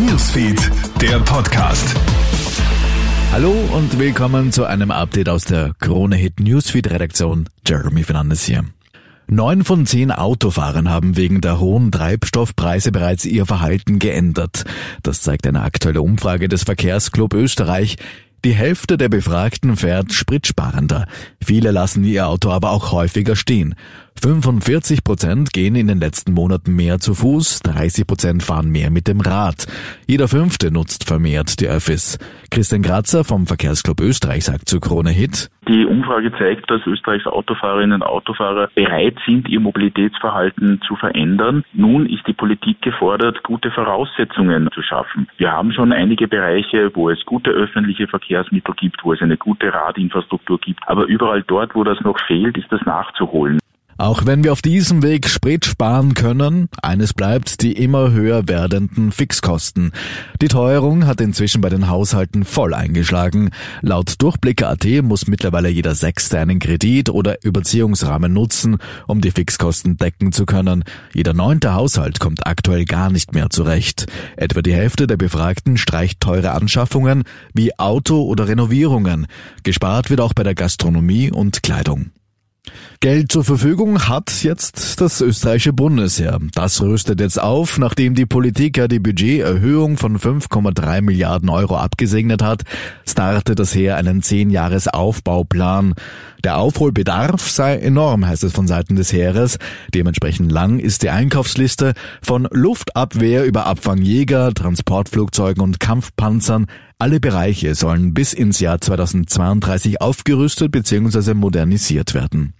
Newsfeed, der Podcast. Hallo und willkommen zu einem Update aus der Krone Hit Newsfeed Redaktion. Jeremy Fernandes hier. Neun von zehn Autofahrern haben wegen der hohen Treibstoffpreise bereits ihr Verhalten geändert. Das zeigt eine aktuelle Umfrage des Verkehrsclub Österreich. Die Hälfte der Befragten fährt spritsparender. Viele lassen ihr Auto aber auch häufiger stehen. 45 Prozent gehen in den letzten Monaten mehr zu Fuß, 30 Prozent fahren mehr mit dem Rad. Jeder Fünfte nutzt vermehrt die Öffis. Christian Grazer vom Verkehrsclub Österreich sagt zu Krone Hit. Die Umfrage zeigt, dass Österreichs Autofahrerinnen und Autofahrer bereit sind, ihr Mobilitätsverhalten zu verändern. Nun ist die Politik gefordert, gute Voraussetzungen zu schaffen. Wir haben schon einige Bereiche, wo es gute öffentliche Verkehrsmittel gibt, wo es eine gute Radinfrastruktur gibt. Aber überall dort, wo das noch fehlt, ist das nachzuholen. Auch wenn wir auf diesem Weg Sprit sparen können, eines bleibt die immer höher werdenden Fixkosten. Die Teuerung hat inzwischen bei den Haushalten voll eingeschlagen. Laut Durchblicker.at muss mittlerweile jeder Sechste einen Kredit oder Überziehungsrahmen nutzen, um die Fixkosten decken zu können. Jeder neunte Haushalt kommt aktuell gar nicht mehr zurecht. Etwa die Hälfte der Befragten streicht teure Anschaffungen wie Auto oder Renovierungen. Gespart wird auch bei der Gastronomie und Kleidung. Geld zur Verfügung hat jetzt das österreichische Bundesheer. Das rüstet jetzt auf, nachdem die Politik ja die Budgeterhöhung von 5,3 Milliarden Euro abgesegnet hat, startet das Heer einen 10-Jahres-Aufbauplan. Der Aufholbedarf sei enorm, heißt es von Seiten des Heeres. Dementsprechend lang ist die Einkaufsliste von Luftabwehr über Abfangjäger, Transportflugzeugen und Kampfpanzern alle Bereiche sollen bis ins Jahr 2032 aufgerüstet bzw. modernisiert werden.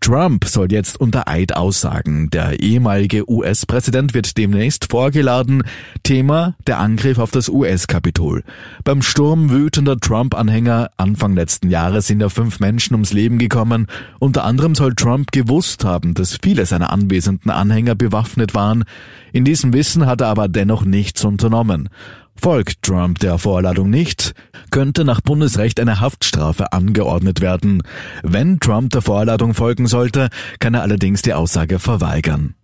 Trump soll jetzt unter Eid aussagen. Der ehemalige US-Präsident wird demnächst vorgeladen. Thema der Angriff auf das US-Kapitol. Beim Sturm wütender Trump-Anhänger Anfang letzten Jahres sind ja fünf Menschen ums Leben gekommen. Unter anderem soll Trump gewusst haben, dass viele seiner anwesenden Anhänger bewaffnet waren. In diesem Wissen hat er aber dennoch nichts unternommen. Folgt Trump der Vorladung nicht, könnte nach Bundesrecht eine Haftstrafe angeordnet werden. Wenn Trump der Vorladung folgen sollte, kann er allerdings die Aussage verweigern.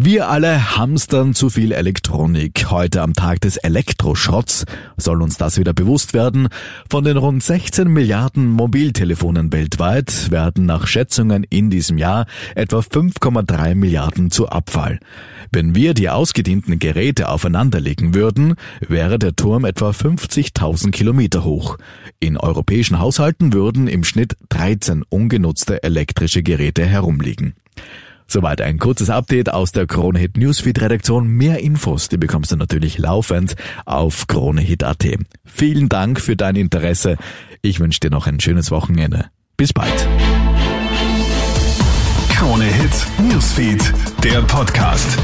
Wir alle hamstern zu viel Elektronik. Heute am Tag des Elektroschrotts soll uns das wieder bewusst werden. Von den rund 16 Milliarden Mobiltelefonen weltweit werden nach Schätzungen in diesem Jahr etwa 5,3 Milliarden zu Abfall. Wenn wir die ausgedienten Geräte aufeinanderlegen würden, wäre der Turm etwa 50.000 Kilometer hoch. In europäischen Haushalten würden im Schnitt 13 ungenutzte elektrische Geräte herumliegen. Soweit ein kurzes Update aus der Kronehit Newsfeed Redaktion. Mehr Infos, die bekommst du natürlich laufend auf kronehit.at. Vielen Dank für dein Interesse. Ich wünsche dir noch ein schönes Wochenende. Bis bald. Krone Hit Newsfeed, der Podcast.